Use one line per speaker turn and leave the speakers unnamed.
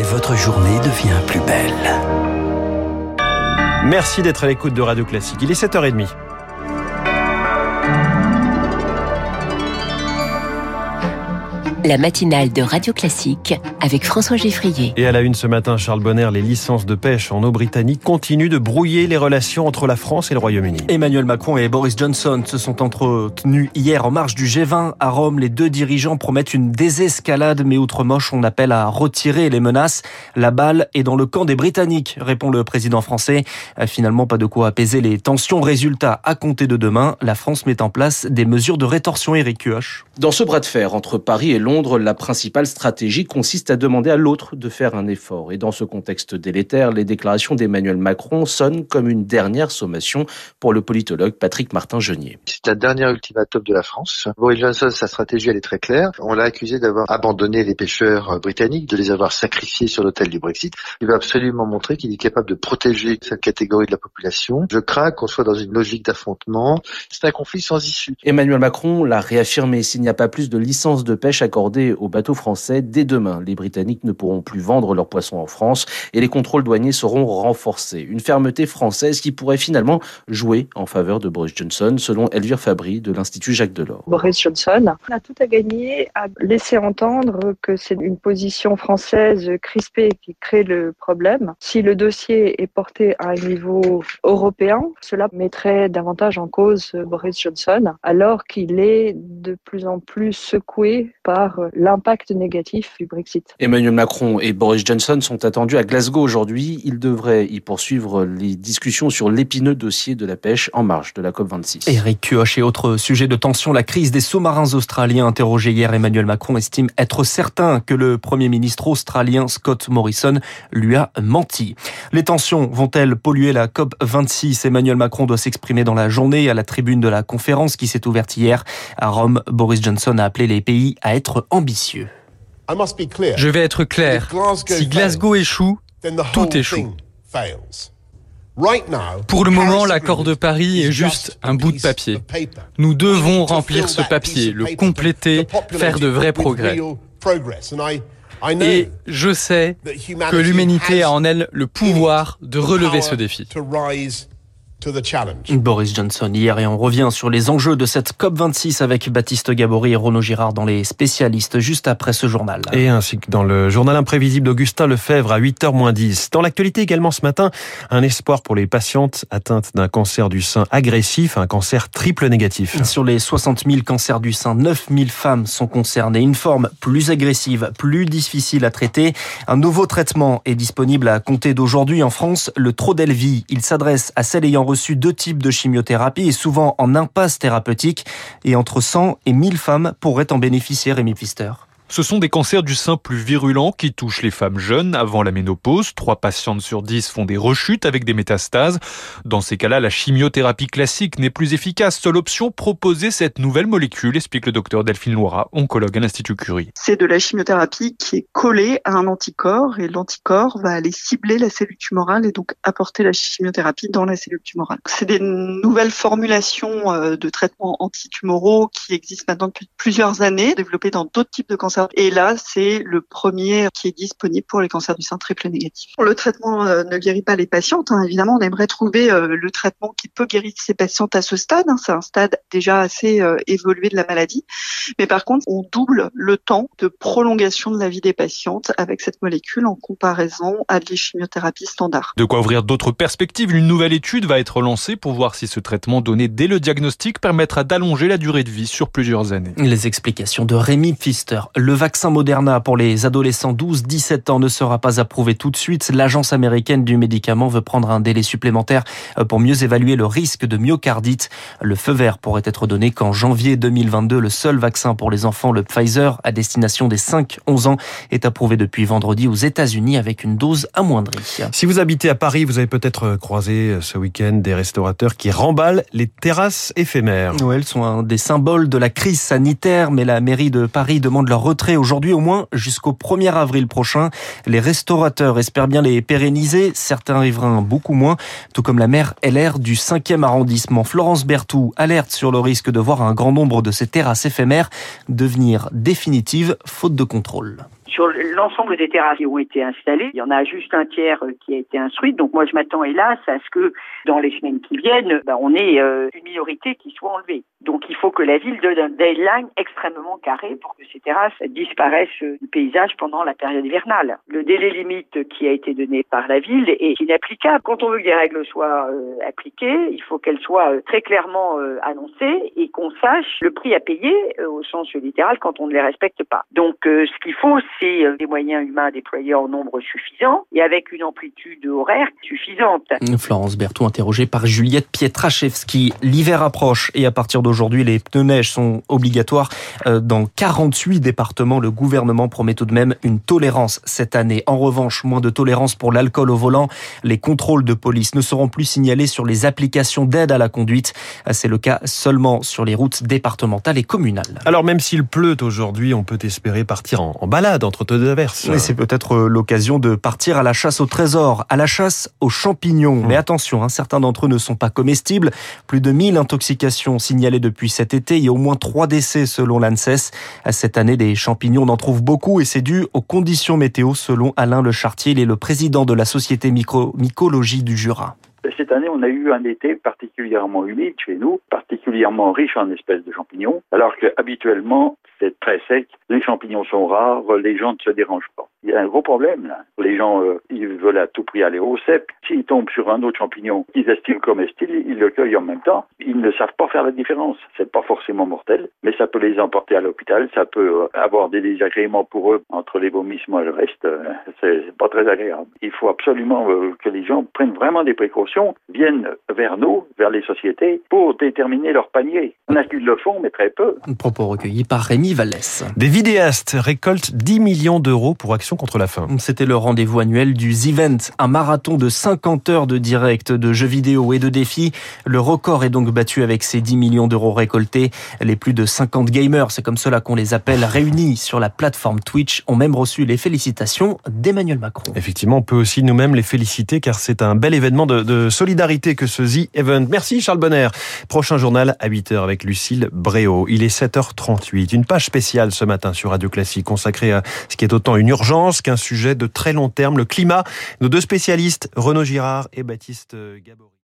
et votre journée devient plus belle.
Merci d'être à l'écoute de Radio Classique. Il est 7h30.
La matinale de Radio Classique avec François Geffrier.
Et à la une ce matin, Charles Bonner, les licences de pêche en eau britannique continuent de brouiller les relations entre la France et le Royaume-Uni.
Emmanuel Macron et Boris Johnson se sont entretenus hier en marge du G20 à Rome. Les deux dirigeants promettent une désescalade, mais outre moche, on appelle à retirer les menaces. La balle est dans le camp des Britanniques, répond le président français. Euh, finalement, pas de quoi apaiser les tensions. Résultat, à compter de demain, la France met en place des mesures de rétorsion, Eric Kioch.
Dans ce bras de fer entre Paris et Londres, la principale stratégie consiste à demander à l'autre de faire un effort. Et dans ce contexte délétère, les déclarations d'Emmanuel Macron sonnent comme une dernière sommation pour le politologue Patrick Martin-Genier.
C'est un dernier ultimatum de la France. Boris Johnson, sa stratégie, elle est très claire. On l'a accusé d'avoir abandonné les pêcheurs britanniques, de les avoir sacrifiés sur l'autel du Brexit. Il va absolument montrer qu'il est capable de protéger cette catégorie de la population. Je crains qu'on soit dans une logique d'affrontement. C'est un conflit sans issue.
Emmanuel Macron l'a réaffirmé. S'il n'y a pas plus de licences de pêche accordées aux bateaux français, dès demain, les Britanniques ne pourront plus vendre leurs poissons en France et les contrôles douaniers seront renforcés. Une fermeté française qui pourrait finalement jouer en faveur de Boris Johnson, selon Elvire Fabry de l'Institut Jacques Delors.
Boris Johnson a tout à gagner à laisser entendre que c'est une position française crispée qui crée le problème. Si le dossier est porté à un niveau européen, cela mettrait davantage en cause Boris Johnson, alors qu'il est de plus en plus secoué par l'impact négatif du Brexit.
Emmanuel Macron et Boris Johnson sont attendus à Glasgow aujourd'hui. Ils devraient y poursuivre les discussions sur l'épineux dossier de la pêche en marge de la COP26.
Eric Kioch et autre sujet de tension, la crise des sous-marins australiens interrogé hier, Emmanuel Macron estime être certain que le Premier ministre australien Scott Morrison lui a menti. Les tensions vont-elles polluer la COP26 Emmanuel Macron doit s'exprimer dans la journée à la tribune de la conférence qui s'est ouverte hier à Rome. Boris Johnson a appelé les pays à être ambitieux.
Je vais être clair. Si Glasgow échoue, tout échoue. Pour le moment, l'accord de Paris est juste un bout de papier. Nous devons remplir ce papier, le compléter, faire de vrais progrès. Et je sais que l'humanité a en elle le pouvoir de relever ce défi.
Boris Johnson hier et on revient sur les enjeux de cette COP26 avec Baptiste Gabory et Renaud Girard dans les spécialistes juste après ce journal.
Et ainsi que dans le journal imprévisible d'Augustin Lefebvre à 8h 10. Dans l'actualité également ce matin, un espoir pour les patientes atteintes d'un cancer du sein agressif, un cancer triple négatif.
Sur les 60 000 cancers du sein, 9 000 femmes sont concernées. Une forme plus agressive, plus difficile à traiter. Un nouveau traitement est disponible à compter d'aujourd'hui en France, le Trodelvy. Il s'adresse à celles ayant reçu deux types de chimiothérapie et souvent en impasse thérapeutique. Et entre 100 et 1000 femmes pourraient en bénéficier, Rémi Pfister.
Ce sont des cancers du sein plus virulents qui touchent les femmes jeunes avant la ménopause. Trois patientes sur dix font des rechutes avec des métastases. Dans ces cas-là, la chimiothérapie classique n'est plus efficace. Seule option, proposer cette nouvelle molécule, explique le docteur Delphine Loira, oncologue à l'Institut Curie.
C'est de la chimiothérapie qui est collée à un anticorps et l'anticorps va aller cibler la cellule tumorale et donc apporter la chimiothérapie dans la cellule tumorale. C'est des nouvelles formulations euh, de traitements antitumoraux qui existent maintenant depuis plusieurs années, développées dans d'autres types de cancers et là, c'est le premier qui est disponible pour les cancers du sein triple négatif. Le traitement euh, ne guérit pas les patientes. Hein. Évidemment, on aimerait trouver euh, le traitement qui peut guérir ces patientes à ce stade. Hein. C'est un stade déjà assez euh, évolué de la maladie. Mais par contre, on double le temps de prolongation de la vie des patientes avec cette molécule en comparaison à des chimiothérapies standards.
De quoi ouvrir d'autres perspectives. Une nouvelle étude va être lancée pour voir si ce traitement donné dès le diagnostic permettra d'allonger la durée de vie sur plusieurs années.
Les explications de Rémi Pfister. Le vaccin Moderna pour les adolescents 12-17 ans ne sera pas approuvé tout de suite. L'agence américaine du médicament veut prendre un délai supplémentaire pour mieux évaluer le risque de myocardite. Le feu vert pourrait être donné qu'en janvier 2022. Le seul vaccin pour les enfants, le Pfizer, à destination des 5-11 ans, est approuvé depuis vendredi aux États-Unis avec une dose amoindrie.
Si vous habitez à Paris, vous avez peut-être croisé ce week-end des restaurateurs qui remballent les terrasses éphémères.
Oui, elles sont un des symboles de la crise sanitaire, mais la mairie de Paris demande leur retrait aujourd'hui au moins jusqu'au 1er avril prochain. Les restaurateurs espèrent bien les pérenniser, certains riverains beaucoup moins, tout comme la maire LR du 5e arrondissement. Florence Berthoud alerte sur le risque de voir un grand nombre de ces terrasses éphémères devenir définitives faute de contrôle.
Sur l'ensemble des terrasses qui ont été installées, il y en a juste un tiers qui a été instruit. Donc moi, je m'attends hélas à ce que dans les semaines qui viennent, bah, on ait une minorité qui soit enlevée. Donc il faut que la ville donne un deadline extrêmement carré pour que ces terrasses disparaissent du paysage pendant la période hivernale. Le délai limite qui a été donné par la ville est inapplicable. Quand on veut que des règles soient euh, appliquées, il faut qu'elles soient euh, très clairement euh, annoncées et qu'on sache le prix à payer au sens littéral quand on ne les respecte pas. Donc ce qu'il faut, c'est des moyens humains déployés en nombre suffisant et avec une amplitude horaire suffisante.
Florence Berthoud interrogée par Juliette Pietraszewski. L'hiver approche et à partir d'aujourd'hui, les pneus neige sont obligatoires dans 48 départements. Le gouvernement promet tout de même une tolérance cette année. En revanche, moins de tolérance pour l'alcool au volant. Les contrôles de police ne seront plus signalés sur les applications d'aide à la conduite. C'est le cas seulement sur les routes départementales et communales.
Alors même s'il pleut aujourd'hui, on peut espérer partir en, balade entre deux averses.
Oui, c'est peut-être euh, l'occasion de partir à la chasse au trésor, à la chasse aux champignons. Mmh. Mais attention, hein, certains d'entre eux ne sont pas comestibles. Plus de 1000 intoxications signalées depuis cet été. Il y a au moins trois décès selon l'ANSES. Cette année, des champignons en trouvent beaucoup et c'est dû aux conditions météo selon Alain Le Chartier. Il est le président de la société mycologie du Jura.
Cette année, on a eu un été particulièrement humide chez nous, particulièrement riche en espèces de champignons, alors qu'habituellement, c'est très sec, les champignons sont rares, les gens ne se dérangent pas. Il y a un gros problème là. Les gens, euh, ils veulent à tout prix aller au cep. S'ils tombent sur un autre champignon qu'ils estiment comestible, ils le cueillent en même temps. Ils ne savent pas faire la différence. C'est pas forcément mortel, mais ça peut les emporter à l'hôpital. Ça peut euh, avoir des désagréments pour eux entre les vomissements et le reste. Euh, c'est pas très agréable. Il faut absolument que les gens prennent vraiment des précautions, viennent vers nous, vers les sociétés, pour déterminer leur panier. On a qui le font, mais très peu.
Un propos recueilli par Rémi Vallès.
Des vidéastes récoltent 10 millions d'euros pour Action contre la faim.
C'était le rendez-vous annuel du Z-Event, un marathon de 50 heures de direct, de jeux vidéo et de défis. Le record est donc battu avec ces 10 millions d'euros récoltés. Les plus de 50 gamers, c'est comme cela qu'on les appelle, réunis sur la plateforme Twitch, ont même reçu les félicitations d'Emmanuel Macron.
Effectivement, on peut aussi nous-mêmes les féliciter car c'est un bel événement de, de solidarité que ce Z-Event. Merci Charles Bonner. Prochain journal à 8h avec Lucille Bréau. Il est 7h38. Une page spéciale ce matin sur Radio Classique consacrée à ce qui est autant une urgence qu'un sujet de très long terme, le climat. Nos deux spécialistes, Renaud Girard et Baptiste Gabory.